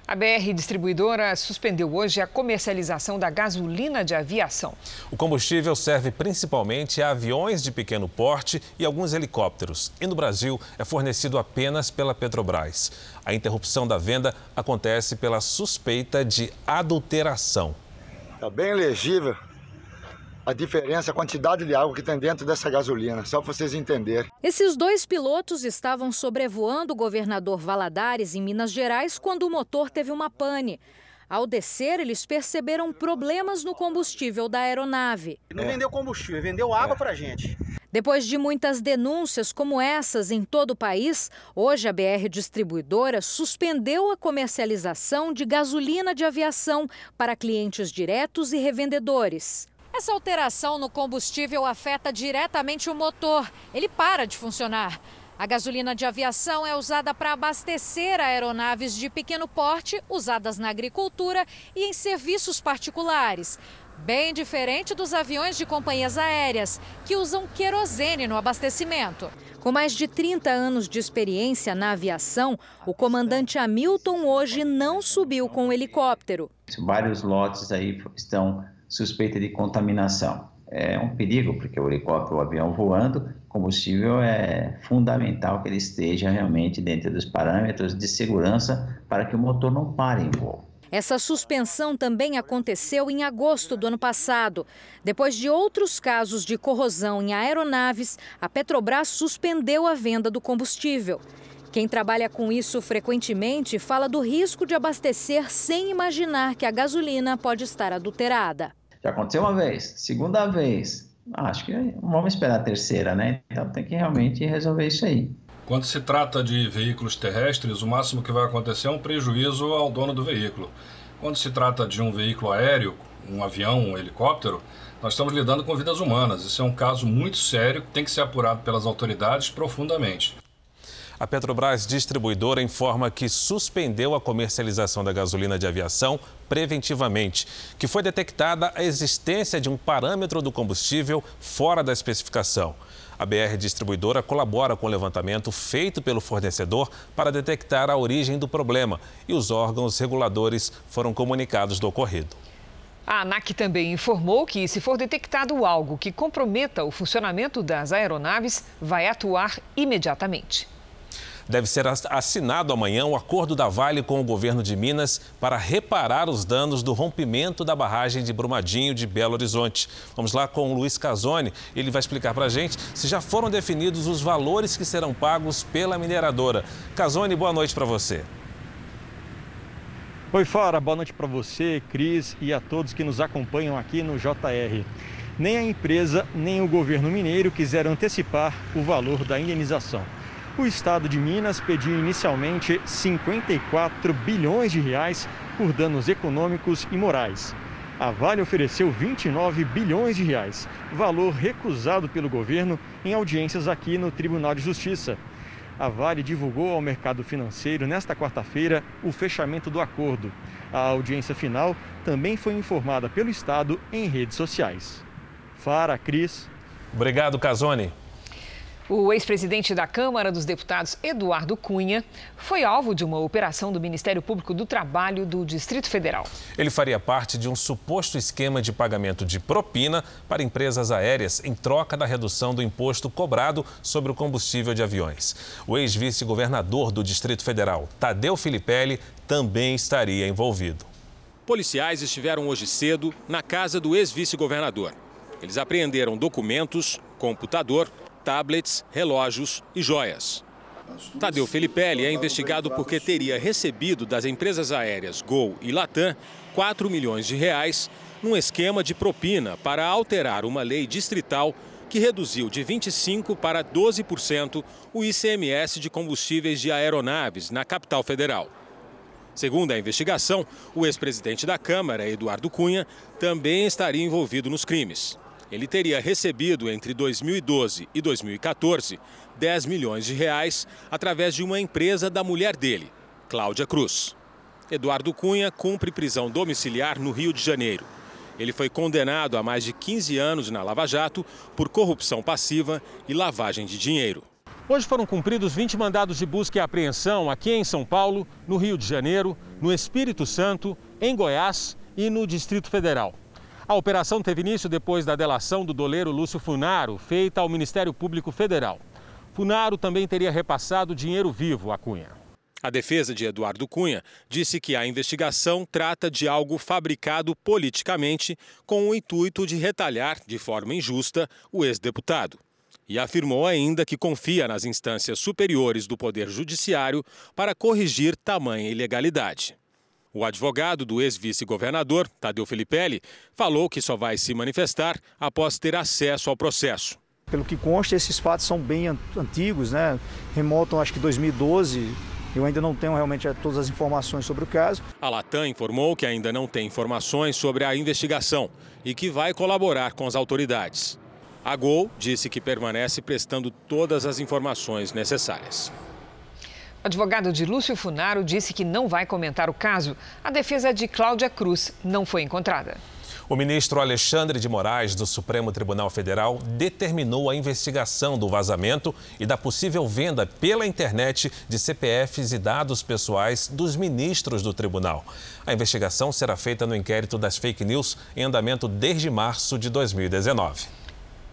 A BR Distribuidora suspendeu hoje a comercialização da gasolina de aviação. O combustível serve principalmente a aviões de pequeno porte e alguns helicópteros. E no Brasil é fornecido apenas pela Petrobras. A interrupção da venda acontece pela suspeita de adulteração. Está bem legível. A diferença, a quantidade de água que tem dentro dessa gasolina, só para vocês entenderem. Esses dois pilotos estavam sobrevoando o governador Valadares, em Minas Gerais, quando o motor teve uma pane. Ao descer, eles perceberam problemas no combustível da aeronave. Não vendeu combustível, vendeu água é. para gente. Depois de muitas denúncias como essas em todo o país, hoje a BR Distribuidora suspendeu a comercialização de gasolina de aviação para clientes diretos e revendedores. Essa alteração no combustível afeta diretamente o motor. Ele para de funcionar. A gasolina de aviação é usada para abastecer aeronaves de pequeno porte, usadas na agricultura e em serviços particulares. Bem diferente dos aviões de companhias aéreas, que usam querosene no abastecimento. Com mais de 30 anos de experiência na aviação, o comandante Hamilton hoje não subiu com o helicóptero. Vários lotes aí estão suspeitos de contaminação é um perigo, porque o helicóptero, o avião voando, combustível é fundamental que ele esteja realmente dentro dos parâmetros de segurança para que o motor não pare em voo. Essa suspensão também aconteceu em agosto do ano passado. Depois de outros casos de corrosão em aeronaves, a Petrobras suspendeu a venda do combustível. Quem trabalha com isso frequentemente fala do risco de abastecer sem imaginar que a gasolina pode estar adulterada. Já aconteceu uma vez, segunda vez. Acho que vamos esperar a terceira, né? Então tem que realmente resolver isso aí. Quando se trata de veículos terrestres, o máximo que vai acontecer é um prejuízo ao dono do veículo. Quando se trata de um veículo aéreo, um avião, um helicóptero, nós estamos lidando com vidas humanas. Isso é um caso muito sério que tem que ser apurado pelas autoridades profundamente. A Petrobras Distribuidora informa que suspendeu a comercialização da gasolina de aviação preventivamente, que foi detectada a existência de um parâmetro do combustível fora da especificação. A BR Distribuidora colabora com o levantamento feito pelo fornecedor para detectar a origem do problema e os órgãos reguladores foram comunicados do ocorrido. A ANAC também informou que, se for detectado algo que comprometa o funcionamento das aeronaves, vai atuar imediatamente. Deve ser assinado amanhã o acordo da Vale com o governo de Minas para reparar os danos do rompimento da barragem de Brumadinho de Belo Horizonte. Vamos lá com o Luiz Casoni. Ele vai explicar para a gente se já foram definidos os valores que serão pagos pela mineradora. Casoni, boa noite para você. Oi, Fara, boa noite para você, Cris e a todos que nos acompanham aqui no JR. Nem a empresa, nem o governo mineiro quiseram antecipar o valor da indenização. O estado de Minas pediu inicialmente 54 bilhões de reais por danos econômicos e morais. A Vale ofereceu 29 bilhões de reais, valor recusado pelo governo em audiências aqui no Tribunal de Justiça. A Vale divulgou ao mercado financeiro nesta quarta-feira o fechamento do acordo. A audiência final também foi informada pelo Estado em redes sociais. Fara, Cris. Obrigado, Casone. O ex-presidente da Câmara dos Deputados, Eduardo Cunha, foi alvo de uma operação do Ministério Público do Trabalho do Distrito Federal. Ele faria parte de um suposto esquema de pagamento de propina para empresas aéreas em troca da redução do imposto cobrado sobre o combustível de aviões. O ex-vice-governador do Distrito Federal, Tadeu Filipelli, também estaria envolvido. Policiais estiveram hoje cedo na casa do ex-vice-governador. Eles apreenderam documentos, computador tablets, relógios e joias. Tadeu Felipelli é investigado porque teria recebido das empresas aéreas Gol e Latam 4 milhões de reais num esquema de propina para alterar uma lei distrital que reduziu de 25% para 12% o ICMS de combustíveis de aeronaves na capital federal. Segundo a investigação, o ex-presidente da Câmara, Eduardo Cunha, também estaria envolvido nos crimes. Ele teria recebido entre 2012 e 2014 10 milhões de reais através de uma empresa da mulher dele, Cláudia Cruz. Eduardo Cunha cumpre prisão domiciliar no Rio de Janeiro. Ele foi condenado a mais de 15 anos na Lava Jato por corrupção passiva e lavagem de dinheiro. Hoje foram cumpridos 20 mandados de busca e apreensão aqui em São Paulo, no Rio de Janeiro, no Espírito Santo, em Goiás e no Distrito Federal. A operação teve início depois da delação do doleiro Lúcio Funaro, feita ao Ministério Público Federal. Funaro também teria repassado dinheiro vivo à Cunha. A defesa de Eduardo Cunha disse que a investigação trata de algo fabricado politicamente com o intuito de retalhar de forma injusta o ex-deputado. E afirmou ainda que confia nas instâncias superiores do Poder Judiciário para corrigir tamanha ilegalidade. O advogado do ex-vice-governador, Tadeu Filipelli, falou que só vai se manifestar após ter acesso ao processo. Pelo que consta, esses fatos são bem antigos, né? remontam acho que 2012, eu ainda não tenho realmente todas as informações sobre o caso. A Latam informou que ainda não tem informações sobre a investigação e que vai colaborar com as autoridades. A Gol disse que permanece prestando todas as informações necessárias. O advogado de Lúcio Funaro disse que não vai comentar o caso. A defesa de Cláudia Cruz não foi encontrada. O ministro Alexandre de Moraes, do Supremo Tribunal Federal, determinou a investigação do vazamento e da possível venda pela internet de CPFs e dados pessoais dos ministros do tribunal. A investigação será feita no inquérito das fake news em andamento desde março de 2019.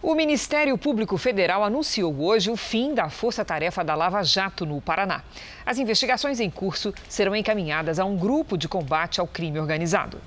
O Ministério Público Federal anunciou hoje o fim da força-tarefa da Lava Jato no Paraná. As investigações em curso serão encaminhadas a um grupo de combate ao crime organizado.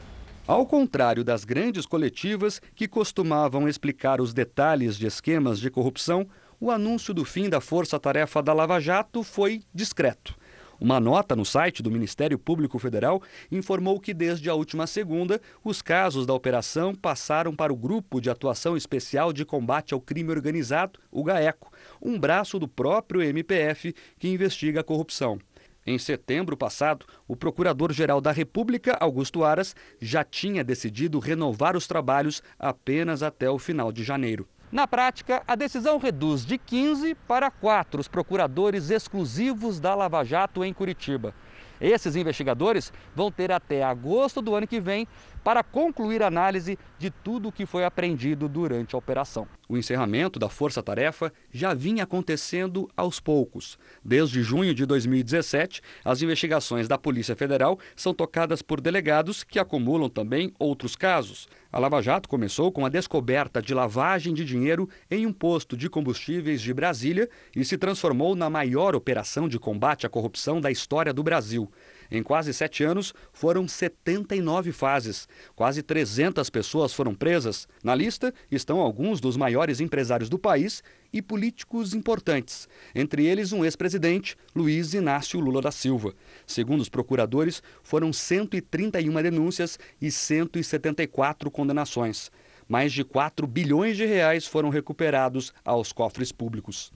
Ao contrário das grandes coletivas que costumavam explicar os detalhes de esquemas de corrupção, o anúncio do fim da força-tarefa da Lava Jato foi discreto. Uma nota no site do Ministério Público Federal informou que desde a última segunda, os casos da operação passaram para o Grupo de Atuação Especial de Combate ao Crime Organizado, o GAECO, um braço do próprio MPF que investiga a corrupção. Em setembro passado, o Procurador-Geral da República, Augusto Aras, já tinha decidido renovar os trabalhos apenas até o final de janeiro. Na prática, a decisão reduz de 15 para 4 os procuradores exclusivos da Lava Jato em Curitiba. Esses investigadores vão ter até agosto do ano que vem para concluir a análise de tudo o que foi apreendido durante a operação. O encerramento da Força Tarefa já vinha acontecendo aos poucos. Desde junho de 2017, as investigações da Polícia Federal são tocadas por delegados que acumulam também outros casos. A Lava Jato começou com a descoberta de lavagem de dinheiro em um posto de combustíveis de Brasília e se transformou na maior operação de combate à corrupção da história do Brasil. Em quase sete anos, foram 79 fases. Quase 300 pessoas foram presas. Na lista estão alguns dos maiores empresários do país e políticos importantes, entre eles um ex-presidente, Luiz Inácio Lula da Silva. Segundo os procuradores, foram 131 denúncias e 174 condenações. Mais de 4 bilhões de reais foram recuperados aos cofres públicos.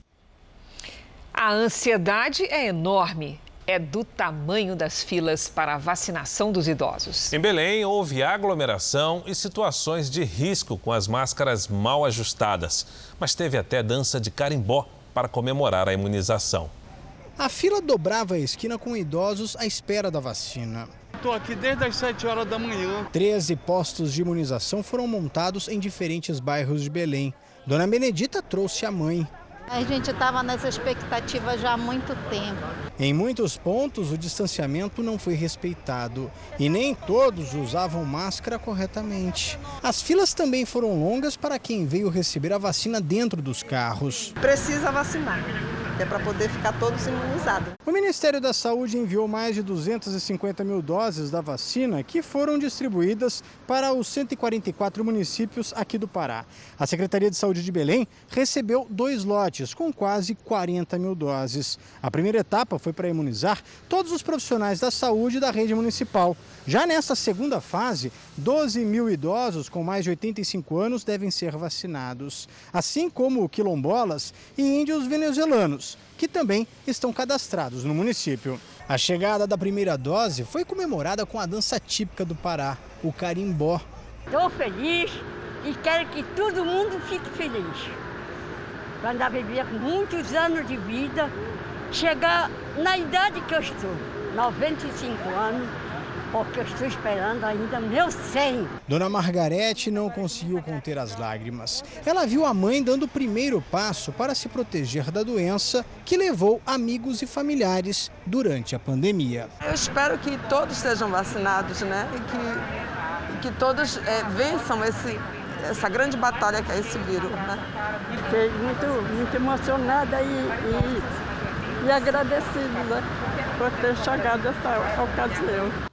A ansiedade é enorme é do tamanho das filas para a vacinação dos idosos. Em Belém, houve aglomeração e situações de risco com as máscaras mal ajustadas. Mas teve até dança de carimbó para comemorar a imunização. A fila dobrava a esquina com idosos à espera da vacina. Estou aqui desde as 7 horas da manhã. 13 postos de imunização foram montados em diferentes bairros de Belém. Dona Benedita trouxe a mãe. A gente estava nessa expectativa já há muito tempo. Em muitos pontos, o distanciamento não foi respeitado e nem todos usavam máscara corretamente. As filas também foram longas para quem veio receber a vacina dentro dos carros. Precisa vacinar é para poder ficar todos imunizados. O Ministério da Saúde enviou mais de 250 mil doses da vacina que foram distribuídas para os 144 municípios aqui do Pará. A Secretaria de Saúde de Belém recebeu dois lotes com quase 40 mil doses. A primeira etapa foi para imunizar todos os profissionais da saúde da rede municipal. Já nesta segunda fase, 12 mil idosos com mais de 85 anos devem ser vacinados, assim como quilombolas e índios venezuelanos, que também estão cadastrados no município. A chegada da primeira dose foi comemorada com a dança típica do Pará, o carimbó. Estou feliz e quero que todo mundo fique feliz. Quando a viver com muitos anos de vida, chegar na idade que eu estou, 95 anos, porque eu estou esperando ainda meu 100. Dona Margarete não conseguiu conter as lágrimas. Ela viu a mãe dando o primeiro passo para se proteger da doença que levou amigos e familiares durante a pandemia. Eu espero que todos sejam vacinados, né? E que, que todos é, vençam esse, essa grande batalha que é esse vírus, né? Fiquei muito, muito emocionada e, e, e agradecida, né? por ter chegado essa ocasião.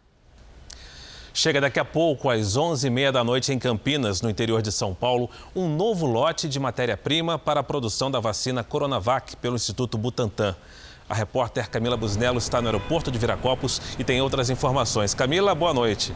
Chega daqui a pouco, às 11h30 da noite, em Campinas, no interior de São Paulo, um novo lote de matéria-prima para a produção da vacina Coronavac pelo Instituto Butantan. A repórter Camila Busnello está no aeroporto de Viracopos e tem outras informações. Camila, boa noite.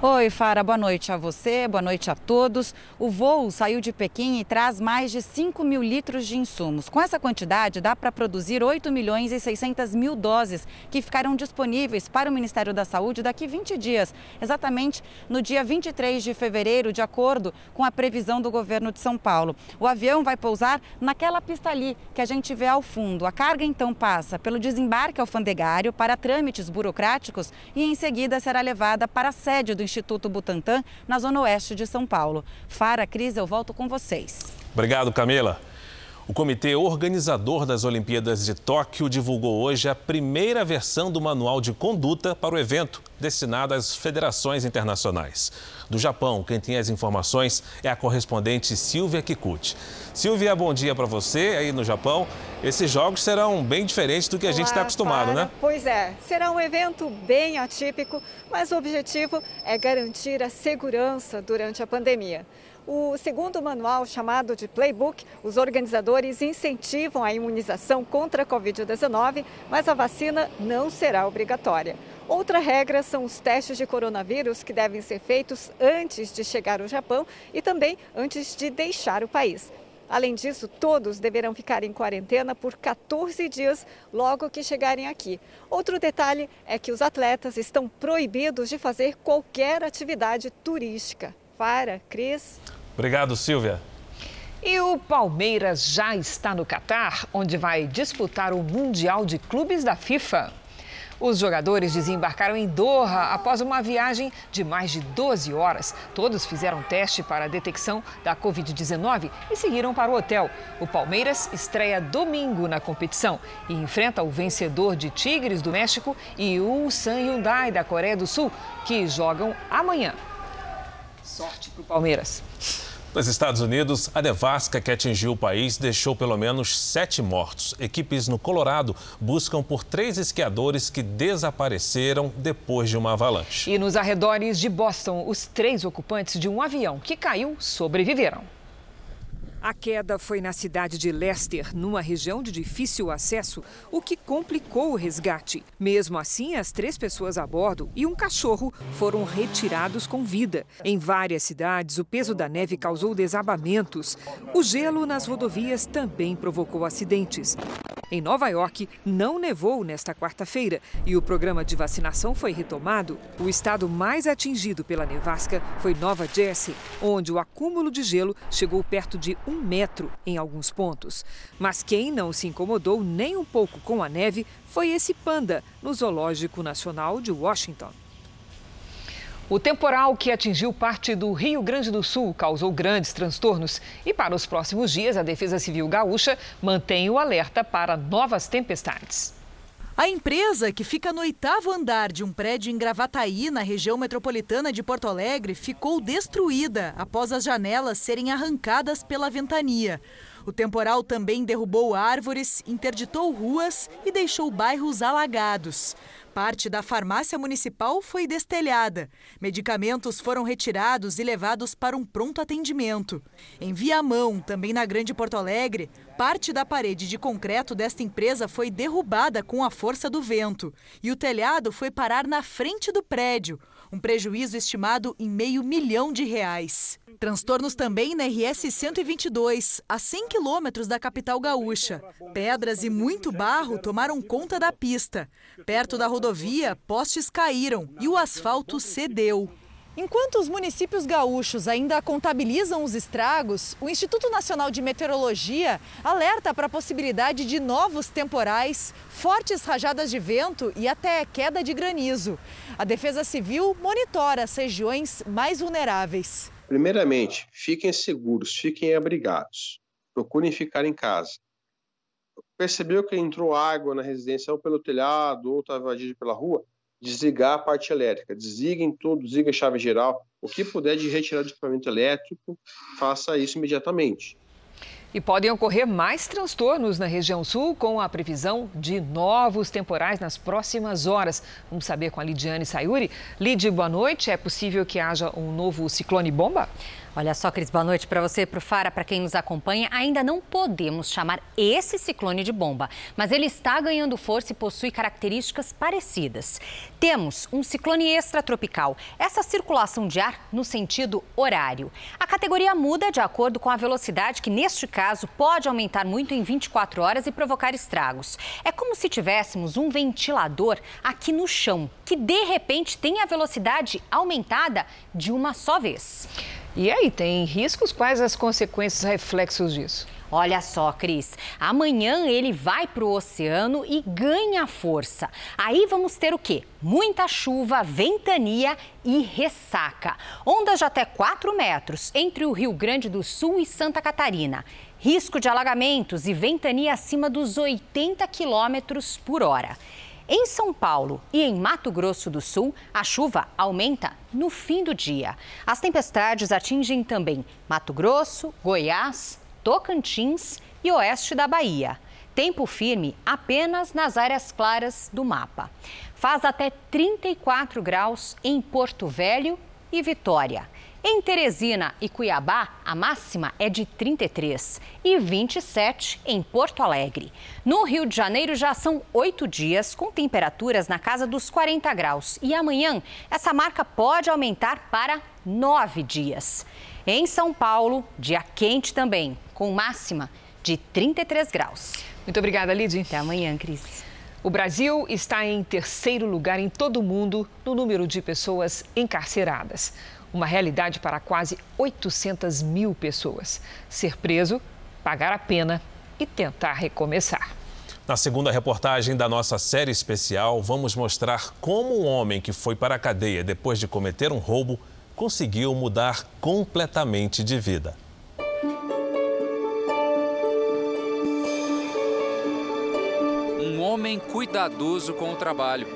Oi, Fara, boa noite a você, boa noite a todos. O voo saiu de Pequim e traz mais de 5 mil litros de insumos. Com essa quantidade, dá para produzir 8 milhões e 600 mil doses que ficarão disponíveis para o Ministério da Saúde daqui 20 dias, exatamente no dia 23 de fevereiro, de acordo com a previsão do governo de São Paulo. O avião vai pousar naquela pista ali que a gente vê ao fundo. A carga então passa pelo desembarque alfandegário para trâmites burocráticos e em seguida será levada para a sede do Instituto Butantan, na zona oeste de São Paulo. Fara, Cris, eu volto com vocês. Obrigado, Camila. O comitê organizador das Olimpíadas de Tóquio divulgou hoje a primeira versão do manual de conduta para o evento, destinado às federações internacionais. Do Japão, quem tem as informações é a correspondente Silvia Kikuchi. Silvia, bom dia para você aí no Japão. Esses jogos serão bem diferentes do que a gente está acostumado, né? Pois é, será um evento bem atípico, mas o objetivo é garantir a segurança durante a pandemia. O segundo manual, chamado de Playbook, os organizadores incentivam a imunização contra a Covid-19, mas a vacina não será obrigatória. Outra regra são os testes de coronavírus que devem ser feitos antes de chegar ao Japão e também antes de deixar o país. Além disso, todos deverão ficar em quarentena por 14 dias logo que chegarem aqui. Outro detalhe é que os atletas estão proibidos de fazer qualquer atividade turística. Para, Cris. Obrigado, Silvia. E o Palmeiras já está no Catar, onde vai disputar o Mundial de Clubes da FIFA. Os jogadores desembarcaram em Doha após uma viagem de mais de 12 horas. Todos fizeram teste para a detecção da Covid-19 e seguiram para o hotel. O Palmeiras estreia domingo na competição e enfrenta o vencedor de Tigres do México e o Ulsan Hyundai da Coreia do Sul, que jogam amanhã. Sorte para o Palmeiras. Nos Estados Unidos, a nevasca que atingiu o país deixou pelo menos sete mortos. Equipes no Colorado buscam por três esquiadores que desapareceram depois de uma avalanche. E nos arredores de Boston, os três ocupantes de um avião que caiu sobreviveram. A queda foi na cidade de Leicester, numa região de difícil acesso, o que complicou o resgate. Mesmo assim, as três pessoas a bordo e um cachorro foram retirados com vida. Em várias cidades, o peso da neve causou desabamentos. O gelo nas rodovias também provocou acidentes. Em Nova York, não nevou nesta quarta-feira e o programa de vacinação foi retomado. O estado mais atingido pela nevasca foi Nova Jersey, onde o acúmulo de gelo chegou perto de um metro em alguns pontos. Mas quem não se incomodou nem um pouco com a neve foi esse panda no Zoológico Nacional de Washington. O temporal que atingiu parte do Rio Grande do Sul causou grandes transtornos e para os próximos dias a Defesa Civil Gaúcha mantém o alerta para novas tempestades. A empresa, que fica no oitavo andar de um prédio em Gravataí, na região metropolitana de Porto Alegre, ficou destruída após as janelas serem arrancadas pela ventania. O temporal também derrubou árvores, interditou ruas e deixou bairros alagados. Parte da farmácia municipal foi destelhada. Medicamentos foram retirados e levados para um pronto atendimento. Em Viamão, também na Grande Porto Alegre, parte da parede de concreto desta empresa foi derrubada com a força do vento. E o telhado foi parar na frente do prédio um prejuízo estimado em meio milhão de reais. Transtornos também na RS 122, a 100 quilômetros da capital gaúcha. Pedras e muito barro tomaram conta da pista. Perto da rodovia, postes caíram e o asfalto cedeu. Enquanto os municípios gaúchos ainda contabilizam os estragos, o Instituto Nacional de Meteorologia alerta para a possibilidade de novos temporais, fortes rajadas de vento e até queda de granizo. A Defesa Civil monitora as regiões mais vulneráveis. Primeiramente, fiquem seguros, fiquem abrigados. Procurem ficar em casa. Percebeu que entrou água na residência ou pelo telhado ou está invadido pela rua? Desligar a parte elétrica. Desliguem tudo, desliga a chave geral. O que puder de retirar de equipamento elétrico, faça isso imediatamente. E podem ocorrer mais transtornos na região sul com a previsão de novos temporais nas próximas horas. Vamos saber com a Lidiane Sayuri. Lid, boa noite. É possível que haja um novo ciclone bomba? Olha só, Cris, boa noite para você, para o Fara, para quem nos acompanha. Ainda não podemos chamar esse ciclone de bomba, mas ele está ganhando força e possui características parecidas. Temos um ciclone extratropical, essa circulação de ar no sentido horário. A categoria muda de acordo com a velocidade, que neste caso pode aumentar muito em 24 horas e provocar estragos. É como se tivéssemos um ventilador aqui no chão, que de repente tem a velocidade aumentada de uma só vez. E aí, tem riscos? Quais as consequências, reflexos disso? Olha só, Cris, amanhã ele vai para o oceano e ganha força. Aí vamos ter o quê? Muita chuva, ventania e ressaca. Ondas de até 4 metros entre o Rio Grande do Sul e Santa Catarina. Risco de alagamentos e ventania acima dos 80 quilômetros por hora. Em São Paulo e em Mato Grosso do Sul, a chuva aumenta no fim do dia. As tempestades atingem também Mato Grosso, Goiás, Tocantins e oeste da Bahia. Tempo firme apenas nas áreas claras do mapa. Faz até 34 graus em Porto Velho e Vitória. Em Teresina e Cuiabá, a máxima é de 33 e 27 em Porto Alegre. No Rio de Janeiro já são oito dias com temperaturas na casa dos 40 graus. E amanhã essa marca pode aumentar para nove dias. Em São Paulo, dia quente também, com máxima de 33 graus. Muito obrigada, Lidy. Até amanhã, Cris. O Brasil está em terceiro lugar em todo o mundo no número de pessoas encarceradas uma realidade para quase 800 mil pessoas. Ser preso, pagar a pena e tentar recomeçar. Na segunda reportagem da nossa série especial, vamos mostrar como um homem que foi para a cadeia depois de cometer um roubo conseguiu mudar completamente de vida. Um homem cuidadoso com o trabalho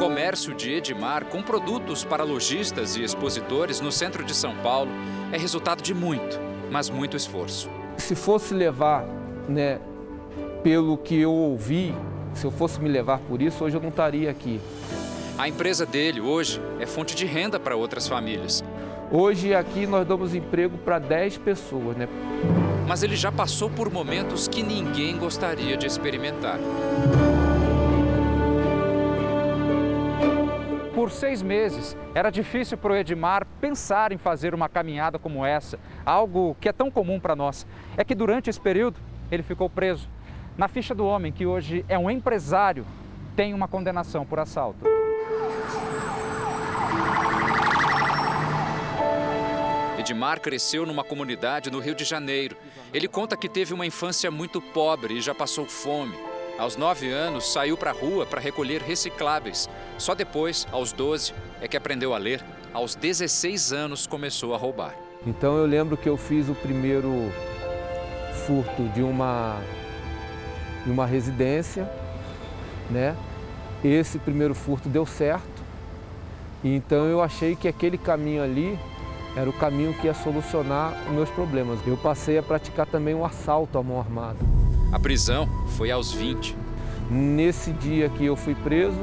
comércio de Edmar com produtos para lojistas e expositores no centro de São Paulo é resultado de muito, mas muito esforço. Se fosse levar, né, pelo que eu ouvi, se eu fosse me levar por isso, hoje eu não estaria aqui. A empresa dele hoje é fonte de renda para outras famílias. Hoje aqui nós damos emprego para 10 pessoas, né? Mas ele já passou por momentos que ninguém gostaria de experimentar. Por seis meses, era difícil para o Edmar pensar em fazer uma caminhada como essa, algo que é tão comum para nós. É que durante esse período, ele ficou preso. Na ficha do homem, que hoje é um empresário, tem uma condenação por assalto. Edmar cresceu numa comunidade no Rio de Janeiro. Ele conta que teve uma infância muito pobre e já passou fome. Aos 9 anos, saiu para a rua para recolher recicláveis. Só depois, aos 12, é que aprendeu a ler. Aos 16 anos, começou a roubar. Então eu lembro que eu fiz o primeiro furto de uma, de uma residência, né? Esse primeiro furto deu certo. Então eu achei que aquele caminho ali era o caminho que ia solucionar os meus problemas. Eu passei a praticar também o assalto à mão armada. A prisão foi aos 20. Nesse dia que eu fui preso,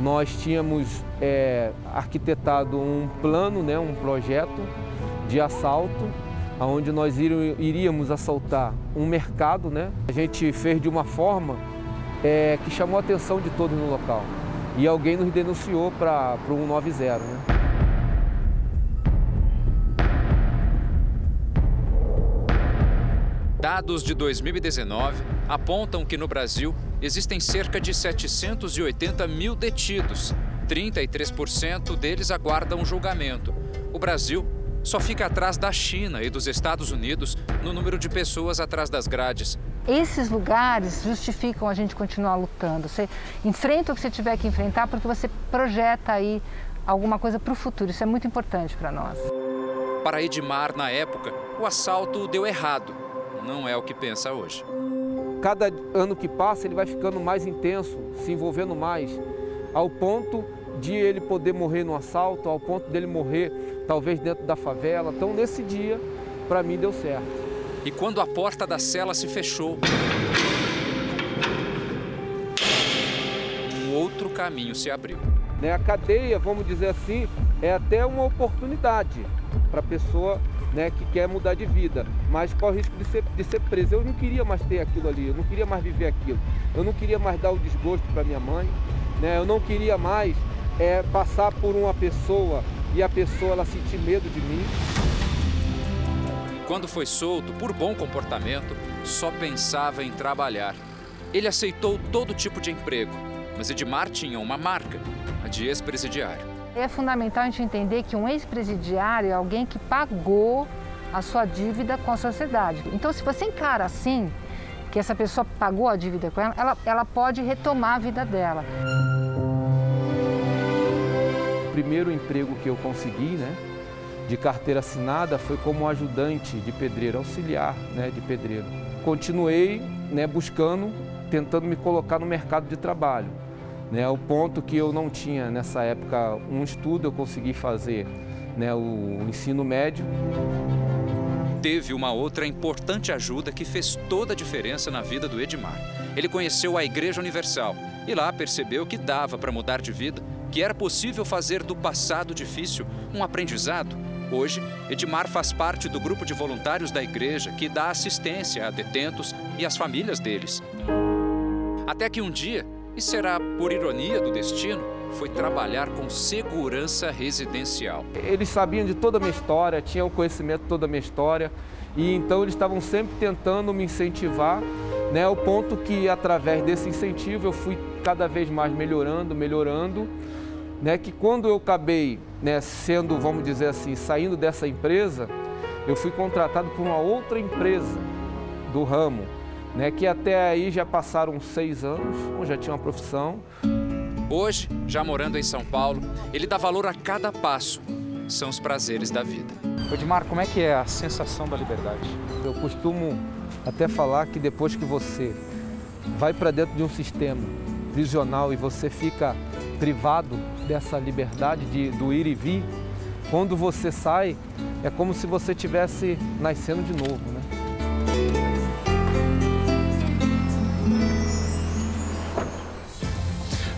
nós tínhamos é, arquitetado um plano, né, um projeto de assalto, onde nós iríamos assaltar um mercado. Né? A gente fez de uma forma é, que chamou a atenção de todos no local. E alguém nos denunciou para o 190. Né? Dados de 2019 apontam que no Brasil existem cerca de 780 mil detidos. 33% deles aguardam julgamento. O Brasil só fica atrás da China e dos Estados Unidos no número de pessoas atrás das grades. Esses lugares justificam a gente continuar lutando. Você enfrenta o que você tiver que enfrentar porque você projeta aí alguma coisa para o futuro. Isso é muito importante para nós. Para Edmar, na época, o assalto deu errado não é o que pensa hoje. Cada ano que passa, ele vai ficando mais intenso, se envolvendo mais, ao ponto de ele poder morrer no assalto, ao ponto dele morrer talvez dentro da favela. Então, nesse dia, para mim deu certo. E quando a porta da cela se fechou, um outro caminho se abriu. Né, a cadeia, vamos dizer assim, é até uma oportunidade para a pessoa né, que quer mudar de vida, mas corre o risco de ser, de ser preso. Eu não queria mais ter aquilo ali, eu não queria mais viver aquilo, eu não queria mais dar o desgosto para minha mãe, né, eu não queria mais é, passar por uma pessoa e a pessoa ela sentir medo de mim. Quando foi solto, por bom comportamento, só pensava em trabalhar. Ele aceitou todo tipo de emprego, mas Edmar tinha uma marca, a de ex-presidiário. É fundamental a gente entender que um ex-presidiário é alguém que pagou a sua dívida com a sociedade. Então, se você encara assim, que essa pessoa pagou a dívida com ela, ela, ela pode retomar a vida dela. O primeiro emprego que eu consegui, né, de carteira assinada, foi como ajudante de pedreiro, auxiliar né, de pedreiro. Continuei né, buscando, tentando me colocar no mercado de trabalho. Né, o ponto que eu não tinha nessa época um estudo, eu consegui fazer né, o ensino médio. Teve uma outra importante ajuda que fez toda a diferença na vida do Edmar. Ele conheceu a Igreja Universal e lá percebeu que dava para mudar de vida, que era possível fazer do passado difícil um aprendizado. Hoje, Edmar faz parte do grupo de voluntários da igreja que dá assistência a detentos e às famílias deles. Até que um dia, e será por ironia do destino, foi trabalhar com segurança residencial. Eles sabiam de toda a minha história, tinham conhecimento de toda a minha história, e então eles estavam sempre tentando me incentivar, né, ao ponto que através desse incentivo eu fui cada vez mais melhorando, melhorando, né, que quando eu acabei né, sendo, vamos dizer assim, saindo dessa empresa, eu fui contratado por uma outra empresa do ramo, né, que até aí já passaram seis anos, já tinha uma profissão. Hoje, já morando em São Paulo, ele dá valor a cada passo. São os prazeres da vida. Edmar, como é que é a sensação da liberdade? Eu costumo até falar que depois que você vai para dentro de um sistema prisional e você fica privado dessa liberdade de, do ir e vir, quando você sai, é como se você estivesse nascendo de novo, né?